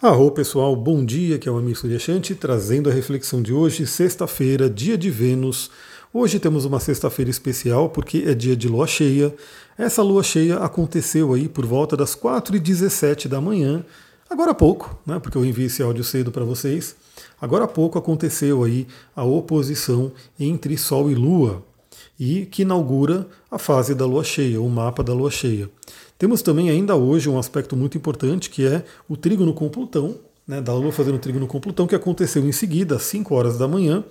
Arro pessoal, bom dia, que é o Amir Suryashanti, trazendo a reflexão de hoje, sexta-feira, dia de Vênus. Hoje temos uma sexta-feira especial porque é dia de lua cheia. Essa lua cheia aconteceu aí por volta das 4h17 da manhã, agora há pouco, né, porque eu enviei esse áudio cedo para vocês. Agora há pouco aconteceu aí a oposição entre Sol e Lua e que inaugura a fase da lua cheia, o mapa da lua cheia. Temos também ainda hoje um aspecto muito importante que é o trígono com Plutão, né, da Lua fazendo trígono com Plutão, que aconteceu em seguida, às 5 horas da manhã.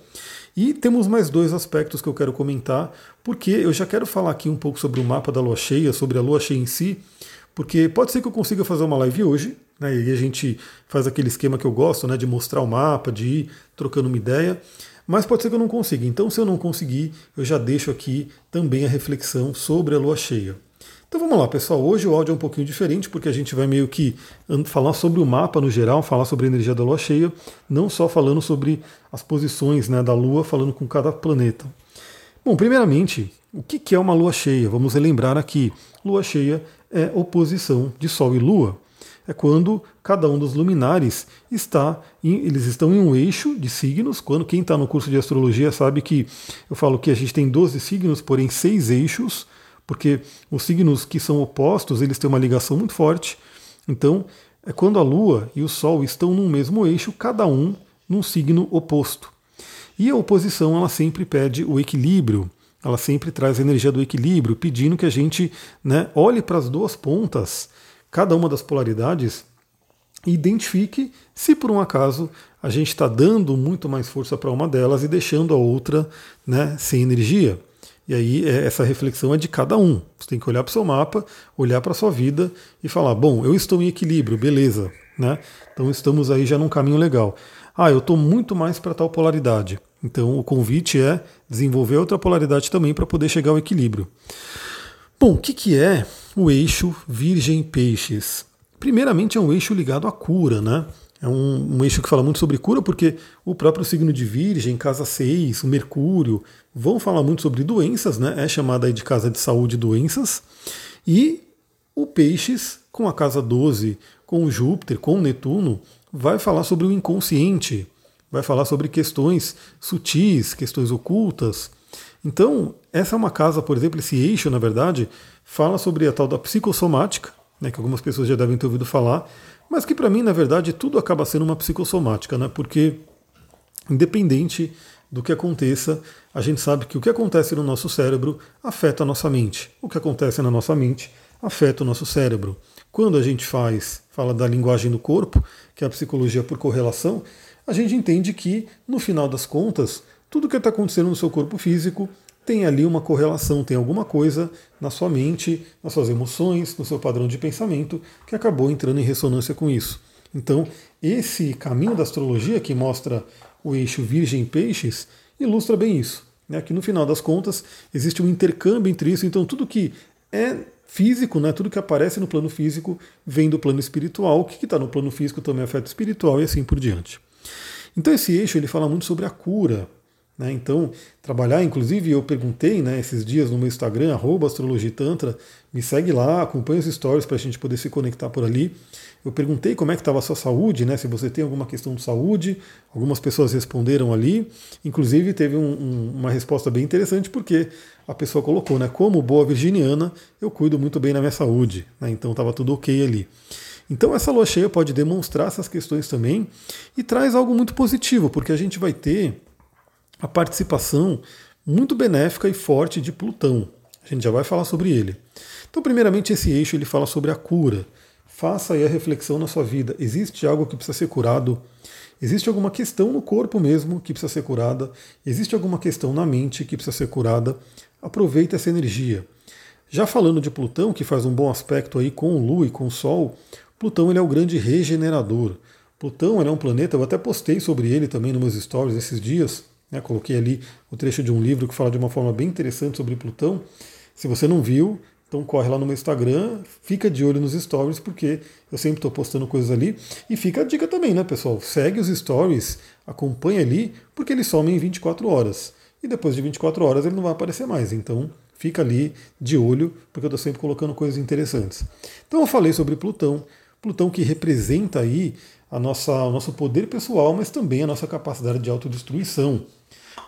E temos mais dois aspectos que eu quero comentar, porque eu já quero falar aqui um pouco sobre o mapa da Lua cheia, sobre a Lua cheia em si, porque pode ser que eu consiga fazer uma live hoje, né, e a gente faz aquele esquema que eu gosto, né, de mostrar o mapa, de ir trocando uma ideia, mas pode ser que eu não consiga. Então, se eu não conseguir, eu já deixo aqui também a reflexão sobre a Lua cheia. Então vamos lá, pessoal. Hoje o áudio é um pouquinho diferente, porque a gente vai meio que falar sobre o mapa no geral, falar sobre a energia da Lua cheia, não só falando sobre as posições né, da Lua, falando com cada planeta. Bom, primeiramente, o que é uma Lua cheia? Vamos relembrar aqui. Lua cheia é oposição de Sol e Lua. É quando cada um dos luminares está, em, eles estão em um eixo de signos. Quando quem está no curso de astrologia sabe que eu falo que a gente tem 12 signos, porém seis eixos porque os signos que são opostos, eles têm uma ligação muito forte. Então, é quando a Lua e o Sol estão no mesmo eixo, cada um num signo oposto. E a oposição, ela sempre pede o equilíbrio, ela sempre traz a energia do equilíbrio, pedindo que a gente né, olhe para as duas pontas, cada uma das polaridades, e identifique se por um acaso a gente está dando muito mais força para uma delas e deixando a outra né, sem energia. E aí é, essa reflexão é de cada um. Você tem que olhar para o seu mapa, olhar para a sua vida e falar: bom, eu estou em equilíbrio, beleza. Né? Então estamos aí já num caminho legal. Ah, eu estou muito mais para tal polaridade. Então o convite é desenvolver outra polaridade também para poder chegar ao equilíbrio. Bom, o que, que é o eixo Virgem-Peixes? Primeiramente é um eixo ligado à cura, né? É um, um, eixo que fala muito sobre cura, porque o próprio signo de Virgem, casa 6, o Mercúrio, vão falar muito sobre doenças, né? É chamada de casa de saúde e doenças. E o Peixes, com a casa 12, com Júpiter, com Netuno, vai falar sobre o inconsciente, vai falar sobre questões sutis, questões ocultas. Então, essa é uma casa, por exemplo, esse eixo, na verdade, fala sobre a tal da psicossomática, né, que algumas pessoas já devem ter ouvido falar, mas que para mim, na verdade, tudo acaba sendo uma psicossomática, né? Porque independente do que aconteça, a gente sabe que o que acontece no nosso cérebro afeta a nossa mente. O que acontece na nossa mente afeta o nosso cérebro. Quando a gente faz, fala da linguagem do corpo, que é a psicologia por correlação, a gente entende que, no final das contas, tudo que está acontecendo no seu corpo físico tem ali uma correlação, tem alguma coisa na sua mente, nas suas emoções, no seu padrão de pensamento que acabou entrando em ressonância com isso. Então, esse caminho da astrologia que mostra o eixo Virgem-Peixes ilustra bem isso. Né? Que no final das contas existe um intercâmbio entre isso, então tudo que é físico, né, tudo que aparece no plano físico vem do plano espiritual, o que está no plano físico também afeta o espiritual e assim por diante. Então esse eixo ele fala muito sobre a cura, né? Então, trabalhar, inclusive, eu perguntei né, esses dias no meu Instagram, astrologitantra, me segue lá, acompanha os stories para a gente poder se conectar por ali. Eu perguntei como é que estava a sua saúde, né, se você tem alguma questão de saúde. Algumas pessoas responderam ali. Inclusive, teve um, um, uma resposta bem interessante, porque a pessoa colocou, né, como boa virginiana, eu cuido muito bem da minha saúde. Né, então, estava tudo ok ali. Então essa lua cheia pode demonstrar essas questões também e traz algo muito positivo, porque a gente vai ter a participação muito benéfica e forte de Plutão. A gente já vai falar sobre ele. Então, primeiramente, esse eixo ele fala sobre a cura. Faça aí a reflexão na sua vida. Existe algo que precisa ser curado? Existe alguma questão no corpo mesmo que precisa ser curada? Existe alguma questão na mente que precisa ser curada? Aproveite essa energia. Já falando de Plutão, que faz um bom aspecto aí com o Lua e com o Sol, Plutão ele é o grande regenerador. Plutão é um planeta, eu até postei sobre ele também nos meus stories esses dias, né? Coloquei ali o trecho de um livro que fala de uma forma bem interessante sobre Plutão. Se você não viu, então corre lá no meu Instagram, fica de olho nos stories, porque eu sempre estou postando coisas ali. E fica a dica também, né, pessoal? Segue os stories, acompanha ali, porque eles somem em 24 horas. E depois de 24 horas ele não vai aparecer mais. Então fica ali de olho, porque eu estou sempre colocando coisas interessantes. Então eu falei sobre Plutão. Plutão que representa aí a nossa, o nosso poder pessoal, mas também a nossa capacidade de autodestruição.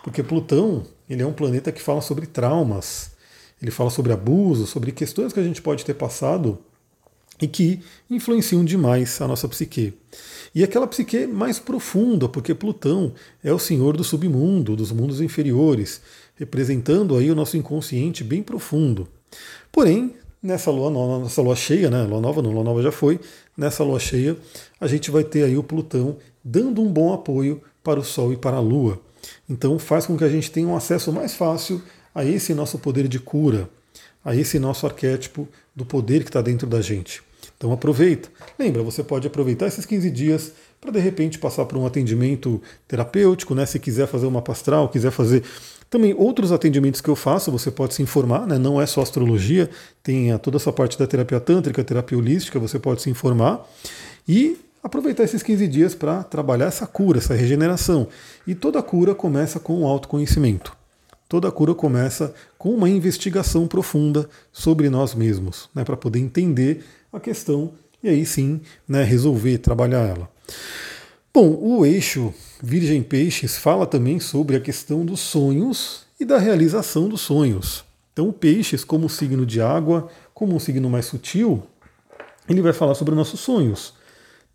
Porque Plutão ele é um planeta que fala sobre traumas, ele fala sobre abuso, sobre questões que a gente pode ter passado e que influenciam demais a nossa psique. E aquela psique mais profunda, porque Plutão é o senhor do submundo, dos mundos inferiores, representando aí o nosso inconsciente bem profundo. Porém, nessa lua nova, nessa lua cheia, né? Lua nova não, lua nova já foi. Nessa lua cheia, a gente vai ter aí o Plutão dando um bom apoio para o Sol e para a Lua. Então faz com que a gente tenha um acesso mais fácil a esse nosso poder de cura, a esse nosso arquétipo do poder que está dentro da gente. Então aproveita. Lembra, você pode aproveitar esses 15 dias para de repente passar por um atendimento terapêutico, né? Se quiser fazer uma pastral, quiser fazer também outros atendimentos que eu faço, você pode se informar, né? Não é só astrologia, tem toda essa parte da terapia tântrica, terapia holística, você pode se informar e aproveitar esses 15 dias para trabalhar essa cura, essa regeneração. E toda cura começa com o autoconhecimento. Toda cura começa com uma investigação profunda sobre nós mesmos, né, para poder entender a questão e aí sim né, resolver, trabalhar ela. Bom, o eixo Virgem Peixes fala também sobre a questão dos sonhos e da realização dos sonhos. Então, o Peixes, como signo de água, como um signo mais sutil, ele vai falar sobre nossos sonhos.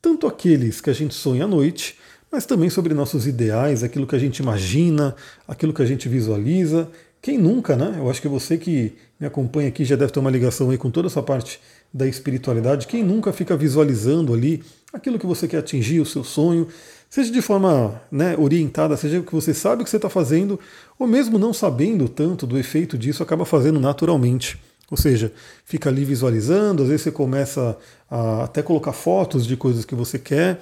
Tanto aqueles que a gente sonha à noite, mas também sobre nossos ideais, aquilo que a gente imagina, aquilo que a gente visualiza. Quem nunca, né? Eu acho que você que me acompanha aqui já deve ter uma ligação aí com toda essa parte da espiritualidade. Quem nunca fica visualizando ali aquilo que você quer atingir, o seu sonho, seja de forma né, orientada, seja que você sabe o que você está fazendo, ou mesmo não sabendo tanto do efeito disso, acaba fazendo naturalmente. Ou seja, fica ali visualizando, às vezes você começa a até colocar fotos de coisas que você quer,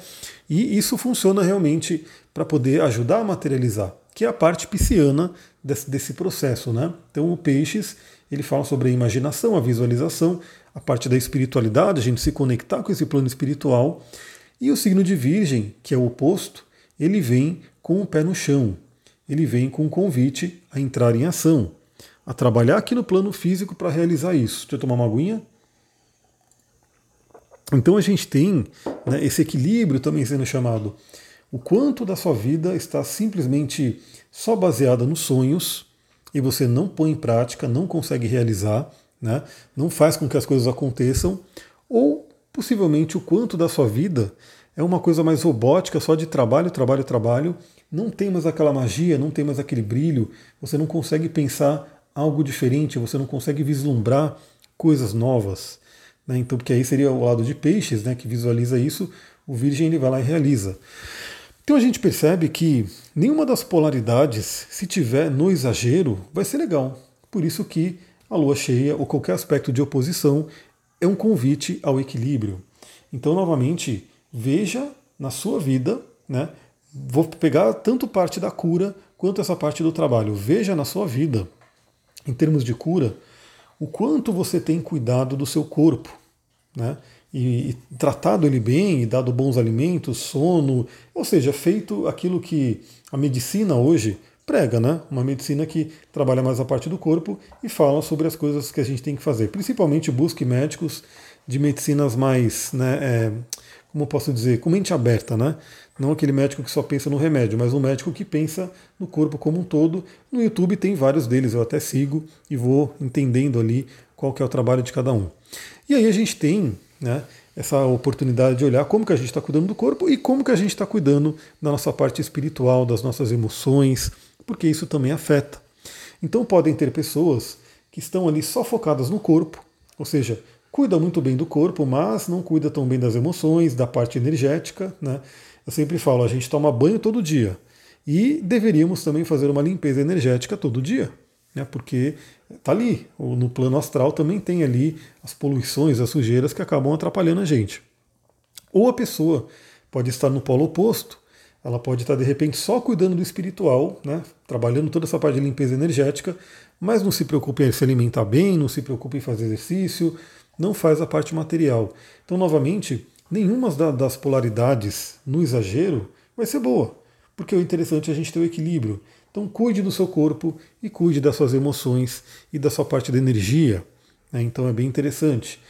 e isso funciona realmente para poder ajudar a materializar, que é a parte pisciana desse, desse processo. Né? Então o Peixes ele fala sobre a imaginação, a visualização, a parte da espiritualidade, a gente se conectar com esse plano espiritual, e o signo de Virgem, que é o oposto, ele vem com o pé no chão, ele vem com um convite a entrar em ação a trabalhar aqui no plano físico para realizar isso. Deixa eu tomar uma aguinha. Então a gente tem né, esse equilíbrio também sendo chamado. O quanto da sua vida está simplesmente só baseada nos sonhos e você não põe em prática, não consegue realizar, né, não faz com que as coisas aconteçam, ou possivelmente o quanto da sua vida é uma coisa mais robótica, só de trabalho, trabalho, trabalho, não tem mais aquela magia, não tem mais aquele brilho, você não consegue pensar algo diferente, você não consegue vislumbrar coisas novas. Né? Então, porque aí seria o lado de peixes, né, que visualiza isso, o virgem ele vai lá e realiza. Então a gente percebe que nenhuma das polaridades, se tiver no exagero, vai ser legal. Por isso que a lua cheia ou qualquer aspecto de oposição é um convite ao equilíbrio. Então, novamente, veja na sua vida, né? Vou pegar tanto parte da cura quanto essa parte do trabalho. Veja na sua vida em termos de cura, o quanto você tem cuidado do seu corpo, né? E, e, tratado ele bem, e dado bons alimentos, sono, ou seja, feito aquilo que a medicina hoje prega, né? Uma medicina que trabalha mais a parte do corpo e fala sobre as coisas que a gente tem que fazer. Principalmente busque médicos de medicinas mais, né, é, como posso dizer, com mente aberta, né? Não aquele médico que só pensa no remédio, mas um médico que pensa no corpo como um todo. No YouTube tem vários deles, eu até sigo e vou entendendo ali qual que é o trabalho de cada um. E aí a gente tem né, essa oportunidade de olhar como que a gente está cuidando do corpo e como que a gente está cuidando da nossa parte espiritual, das nossas emoções, porque isso também afeta. Então podem ter pessoas que estão ali só focadas no corpo, ou seja, cuida muito bem do corpo, mas não cuida tão bem das emoções, da parte energética, né? Eu sempre falo, a gente toma banho todo dia. E deveríamos também fazer uma limpeza energética todo dia, né? porque está ali, no plano astral também tem ali as poluições, as sujeiras que acabam atrapalhando a gente. Ou a pessoa pode estar no polo oposto, ela pode estar de repente só cuidando do espiritual, né? trabalhando toda essa parte de limpeza energética, mas não se preocupa em se alimentar bem, não se preocupa em fazer exercício, não faz a parte material. Então, novamente, nenhuma das polaridades no exagero vai ser boa, porque o interessante é a gente ter o equilíbrio. Então cuide do seu corpo e cuide das suas emoções e da sua parte da energia. Né? Então é bem interessante.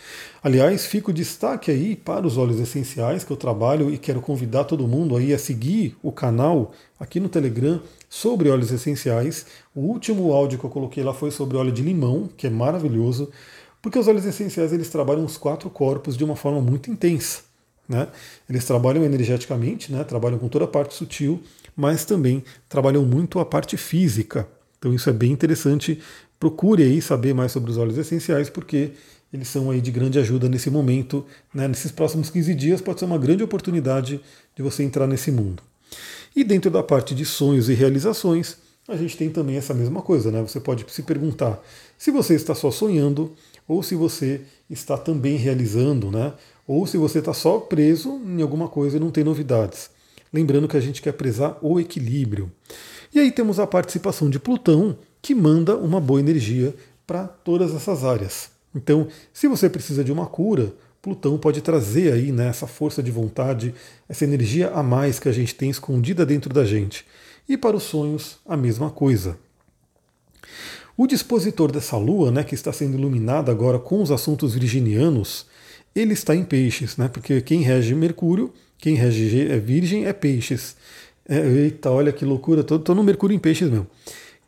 Aliás, fica o destaque aí para os óleos essenciais que eu trabalho e quero convidar todo mundo aí a seguir o canal aqui no Telegram sobre óleos essenciais. O último áudio que eu coloquei lá foi sobre óleo de limão, que é maravilhoso, porque os óleos essenciais eles trabalham os quatro corpos de uma forma muito intensa. Né? Eles trabalham energeticamente, né? trabalham com toda a parte sutil, mas também trabalham muito a parte física. Então isso é bem interessante. Procure aí saber mais sobre os óleos essenciais, porque eles são aí de grande ajuda nesse momento. Né? Nesses próximos 15 dias pode ser uma grande oportunidade de você entrar nesse mundo. E dentro da parte de sonhos e realizações, a gente tem também essa mesma coisa. Né? Você pode se perguntar se você está só sonhando ou se você está também realizando, né? ou se você está só preso em alguma coisa e não tem novidades. Lembrando que a gente quer prezar o equilíbrio. E aí temos a participação de Plutão, que manda uma boa energia para todas essas áreas. Então, se você precisa de uma cura, Plutão pode trazer aí né, essa força de vontade, essa energia a mais que a gente tem escondida dentro da gente. E para os sonhos, a mesma coisa. O dispositor dessa lua, né, que está sendo iluminada agora com os assuntos virginianos, ele está em peixes, né, porque quem rege Mercúrio, quem rege é Virgem é peixes. É, eita, olha que loucura, estou no Mercúrio em peixes mesmo.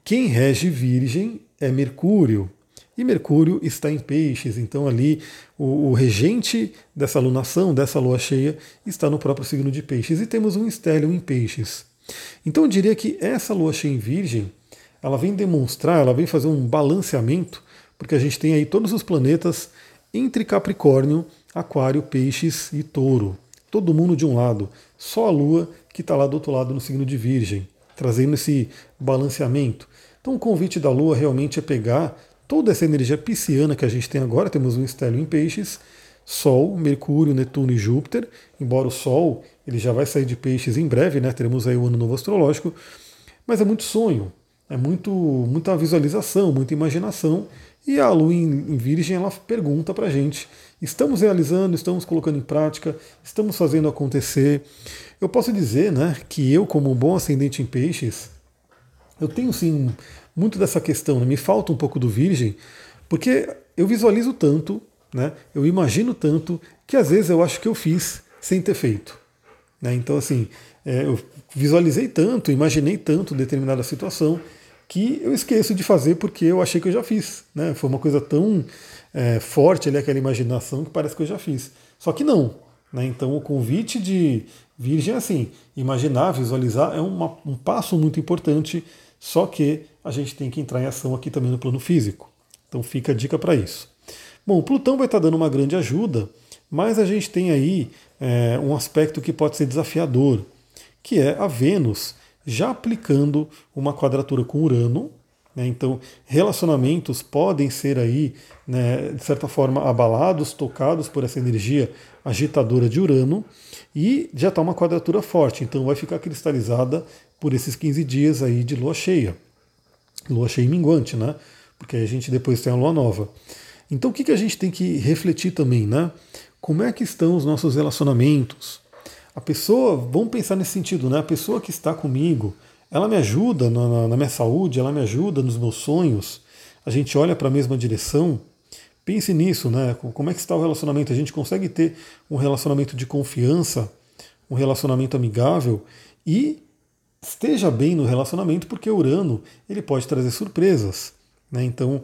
Quem rege Virgem é Mercúrio. E Mercúrio está em peixes, então ali o, o, regente dessa lunação, dessa lua cheia, está no próprio signo de peixes. E temos um estélio em peixes. Então eu diria que essa lua cheia em Virgem ela vem demonstrar, ela vem fazer um balanceamento, porque a gente tem aí todos os planetas entre Capricórnio, Aquário, Peixes e Touro. Todo mundo de um lado, só a Lua que está lá do outro lado no signo de Virgem, trazendo esse balanceamento. Então o convite da Lua realmente é pegar toda essa energia pisciana que a gente tem agora, temos um estélio em Peixes, Sol, Mercúrio, Netuno e Júpiter, embora o Sol ele já vai sair de Peixes em breve, né? teremos aí o ano novo astrológico, mas é muito sonho, é muito, muita visualização, muita imaginação. E a Lua em, Virgem ela pergunta para a gente: estamos realizando, estamos colocando em prática, estamos fazendo acontecer. Eu posso dizer né, que eu, como um bom ascendente em peixes, eu tenho sim muito dessa questão, né? me falta um pouco do Virgem, porque eu visualizo tanto, né, eu imagino tanto, que às vezes eu acho que eu fiz sem ter feito. Né? Então, assim, é, eu visualizei tanto, imaginei tanto determinada situação que eu esqueço de fazer porque eu achei que eu já fiz. Né? Foi uma coisa tão é, forte ali, aquela imaginação, que parece que eu já fiz. Só que não. Né? Então o convite de Virgem é assim, imaginar, visualizar é uma, um passo muito importante, só que a gente tem que entrar em ação aqui também no plano físico. Então fica a dica para isso. Bom, Plutão vai estar dando uma grande ajuda, mas a gente tem aí é, um aspecto que pode ser desafiador, que é a Vênus já aplicando uma quadratura com Urano. Né? Então, relacionamentos podem ser aí, né, de certa forma, abalados, tocados por essa energia agitadora de Urano, e já está uma quadratura forte, então vai ficar cristalizada por esses 15 dias aí de lua cheia. Lua cheia minguante, né? Porque a gente depois tem a lua nova. Então o que, que a gente tem que refletir também, né? Como é que estão os nossos relacionamentos? A pessoa, vamos pensar nesse sentido, né? A pessoa que está comigo, ela me ajuda na, na minha saúde, ela me ajuda nos meus sonhos. A gente olha para a mesma direção. Pense nisso, né? Como é que está o relacionamento? A gente consegue ter um relacionamento de confiança, um relacionamento amigável e esteja bem no relacionamento, porque Urano ele pode trazer surpresas. Né? Então,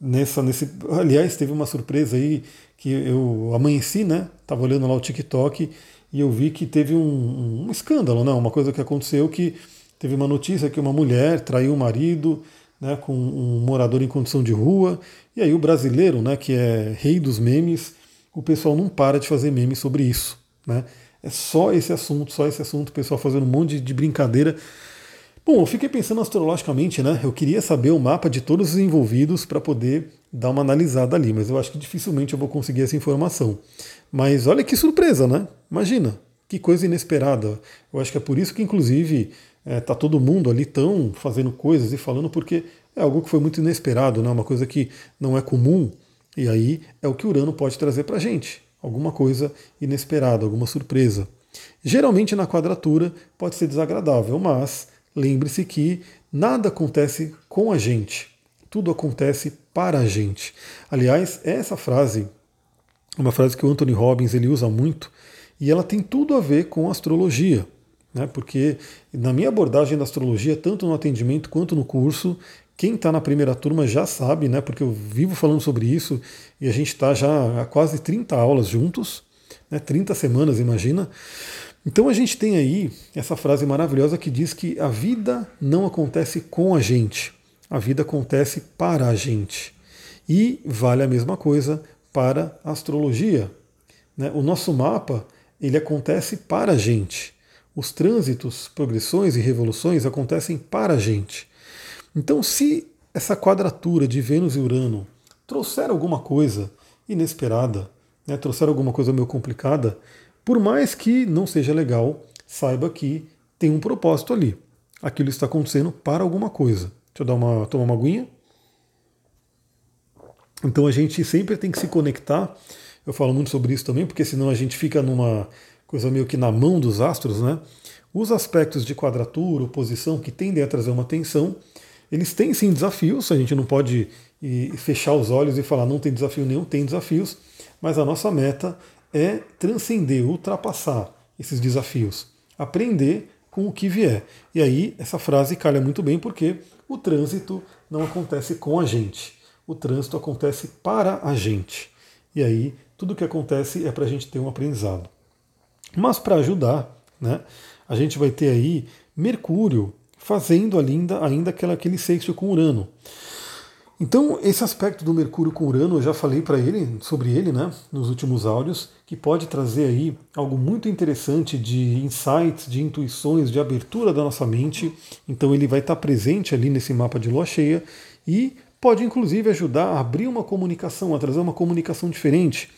nessa, nesse, aliás, teve uma surpresa aí que eu amanheci, né? Tava olhando lá o TikTok e eu vi que teve um, um escândalo, né? uma coisa que aconteceu que teve uma notícia que uma mulher traiu o marido né, com um morador em condição de rua, e aí o brasileiro, né, que é rei dos memes, o pessoal não para de fazer memes sobre isso. Né? É só esse assunto, só esse assunto, o pessoal fazendo um monte de brincadeira. Bom, eu fiquei pensando astrologicamente, né? Eu queria saber o mapa de todos os envolvidos para poder dar uma analisada ali, mas eu acho que dificilmente eu vou conseguir essa informação. Mas olha que surpresa, né? Imagina, que coisa inesperada. Eu acho que é por isso que, inclusive, é, tá todo mundo ali tão fazendo coisas e falando, porque é algo que foi muito inesperado, né? uma coisa que não é comum. E aí é o que Urano pode trazer para gente. Alguma coisa inesperada, alguma surpresa. Geralmente na quadratura pode ser desagradável, mas lembre-se que nada acontece com a gente. tudo acontece para a gente. Aliás, essa frase, uma frase que o Anthony Robbins ele usa muito, e ela tem tudo a ver com astrologia. Né? Porque na minha abordagem da astrologia, tanto no atendimento quanto no curso, quem está na primeira turma já sabe, né? Porque eu vivo falando sobre isso e a gente está já há quase 30 aulas juntos, né? 30 semanas, imagina. Então a gente tem aí essa frase maravilhosa que diz que a vida não acontece com a gente, a vida acontece para a gente. E vale a mesma coisa para a astrologia. Né? O nosso mapa ele acontece para a gente. Os trânsitos, progressões e revoluções acontecem para a gente. Então, se essa quadratura de Vênus e Urano trouxer alguma coisa inesperada, né, trouxer alguma coisa meio complicada, por mais que não seja legal, saiba que tem um propósito ali. Aquilo está acontecendo para alguma coisa. Deixa eu dar uma, tomar uma aguinha. Então a gente sempre tem que se conectar. Eu falo muito sobre isso também, porque senão a gente fica numa coisa meio que na mão dos astros, né? Os aspectos de quadratura, oposição, que tendem a trazer uma tensão, eles têm sim desafios, a gente não pode fechar os olhos e falar não tem desafio nenhum, tem desafios, mas a nossa meta é transcender, ultrapassar esses desafios, aprender com o que vier. E aí essa frase calha muito bem porque o trânsito não acontece com a gente, o trânsito acontece para a gente. E aí tudo que acontece é para a gente ter um aprendizado. Mas para ajudar, né, a gente vai ter aí Mercúrio fazendo ainda, ainda aquela, aquele sexto com Urano. Então, esse aspecto do Mercúrio com Urano, eu já falei para ele sobre ele, né, nos últimos áudios, que pode trazer aí algo muito interessante de insights, de intuições, de abertura da nossa mente. Então, ele vai estar presente ali nesse mapa de lua cheia e pode inclusive ajudar a abrir uma comunicação, a trazer uma comunicação diferente.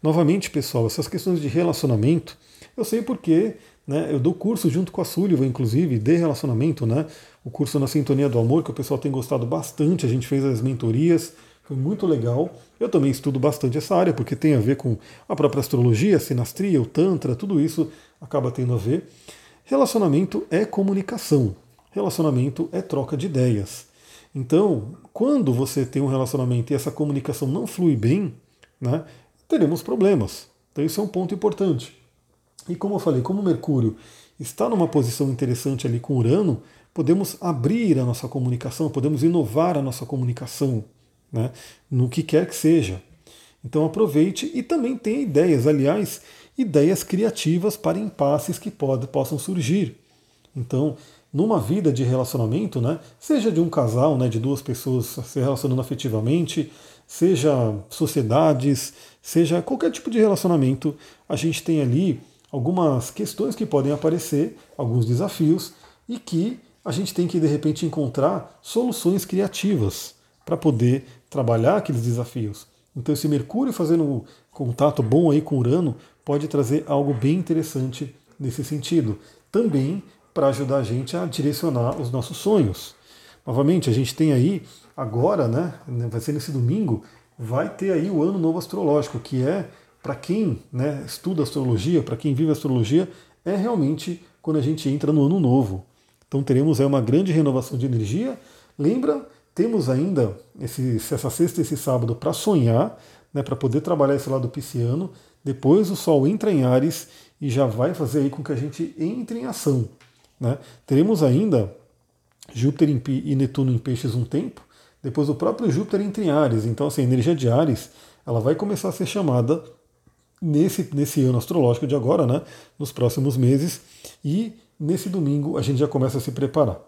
Novamente, pessoal, essas questões de relacionamento, eu sei porque né? Eu dou curso junto com a Sullivan, inclusive, de relacionamento, né? O curso na Sintonia do Amor, que o pessoal tem gostado bastante, a gente fez as mentorias, foi muito legal. Eu também estudo bastante essa área, porque tem a ver com a própria astrologia, a sinastria, o Tantra, tudo isso acaba tendo a ver. Relacionamento é comunicação, relacionamento é troca de ideias. Então, quando você tem um relacionamento e essa comunicação não flui bem, né, teremos problemas. Então, isso é um ponto importante. E como eu falei, como Mercúrio está numa posição interessante ali com Urano, podemos abrir a nossa comunicação, podemos inovar a nossa comunicação, né, no que quer que seja. Então aproveite e também tenha ideias, aliás, ideias criativas para impasses que pode, possam surgir. Então, numa vida de relacionamento, né, seja de um casal, né, de duas pessoas se relacionando afetivamente, seja sociedades, seja qualquer tipo de relacionamento, a gente tem ali algumas questões que podem aparecer, alguns desafios, e que a gente tem que de repente encontrar soluções criativas para poder trabalhar aqueles desafios. Então esse Mercúrio fazendo um contato bom aí com Urano pode trazer algo bem interessante nesse sentido. Também para ajudar a gente a direcionar os nossos sonhos. Novamente, a gente tem aí agora, né, vai ser nesse domingo, vai ter aí o ano novo astrológico, que é para quem né, estuda astrologia, para quem vive astrologia, é realmente quando a gente entra no ano novo. Então teremos aí uma grande renovação de energia. Lembra, temos ainda esse, essa sexta e esse sábado para sonhar, né, para poder trabalhar esse lado pisciano. Depois o Sol entra em Ares e já vai fazer aí com que a gente entre em ação. Né? Teremos ainda Júpiter e Netuno em peixes um tempo, depois o próprio Júpiter entra em Ares. Então, assim, a energia de Ares ela vai começar a ser chamada nesse, nesse ano astrológico de agora, né, nos próximos meses, e nesse domingo a gente já começa a se preparar.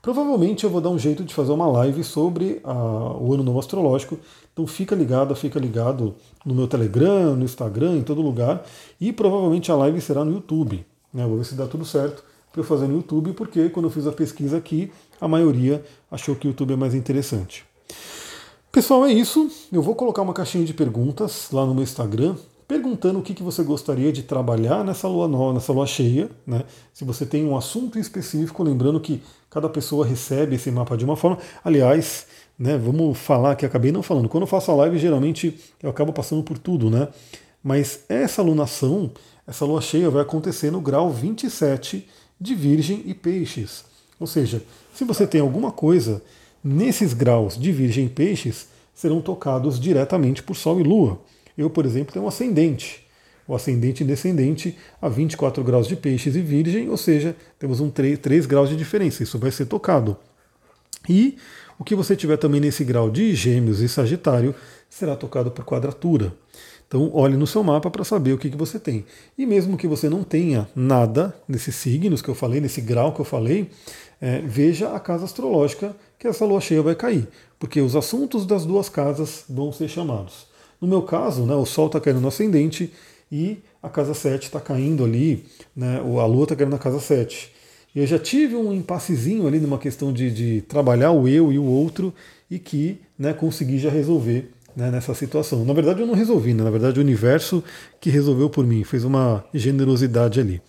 Provavelmente eu vou dar um jeito de fazer uma live sobre a, o ano novo astrológico, então fica ligado, fica ligado no meu Telegram, no Instagram, em todo lugar, e provavelmente a live será no YouTube. Né, vou ver se dá tudo certo para eu fazer no YouTube, porque quando eu fiz a pesquisa aqui, a maioria achou que o YouTube é mais interessante. Pessoal, é isso. Eu vou colocar uma caixinha de perguntas lá no meu Instagram perguntando o que, que você gostaria de trabalhar nessa lua nova, nessa lua cheia, né? Se você tem um assunto específico, lembrando que cada pessoa recebe esse mapa de uma forma. Aliás, né, vamos falar que acabei não falando. Quando eu faço a live, geralmente eu acabo passando por tudo, né? Mas essa lunação, essa lua cheia vai acontecer no grau 27 de Virgem e Peixes. Ou seja, se você tem alguma coisa nesses graus de Virgem e Peixes serão tocados diretamente por Sol e Lua. Eu, por exemplo, tenho um ascendente. O ascendente e descendente a 24 graus de Peixes e Virgem, ou seja, temos um 3, 3 graus de diferença. Isso vai ser tocado. E o que você tiver também nesse grau de Gêmeos e Sagitário será tocado por quadratura. Então, olhe no seu mapa para saber o que, que você tem. E mesmo que você não tenha nada nesses signos que eu falei, nesse grau que eu falei, é, veja a casa astrológica que essa lua cheia vai cair, porque os assuntos das duas casas vão ser chamados. No meu caso, né, o Sol está caindo no ascendente e a casa 7 está caindo ali, né, a lua está caindo na casa 7. E eu já tive um impassezinho ali numa questão de, de trabalhar o eu e o outro e que né, consegui já resolver né, nessa situação. Na verdade, eu não resolvi, né? na verdade, o universo que resolveu por mim, fez uma generosidade ali.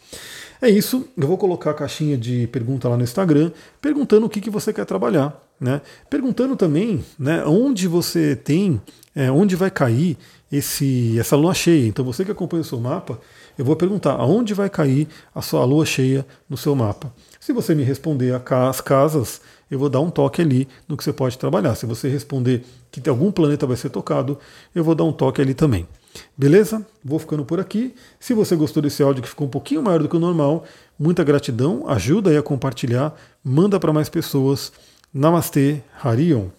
É isso, eu vou colocar a caixinha de pergunta lá no Instagram, perguntando o que, que você quer trabalhar. Né? Perguntando também né, onde você tem, é, onde vai cair esse, essa lua cheia. Então, você que acompanha o seu mapa, eu vou perguntar aonde vai cair a sua lua cheia no seu mapa. Se você me responder as casas, eu vou dar um toque ali no que você pode trabalhar. Se você responder que algum planeta vai ser tocado, eu vou dar um toque ali também. Beleza? Vou ficando por aqui. Se você gostou desse áudio que ficou um pouquinho maior do que o normal, muita gratidão, ajuda aí a compartilhar, manda para mais pessoas. Namastê, Harion.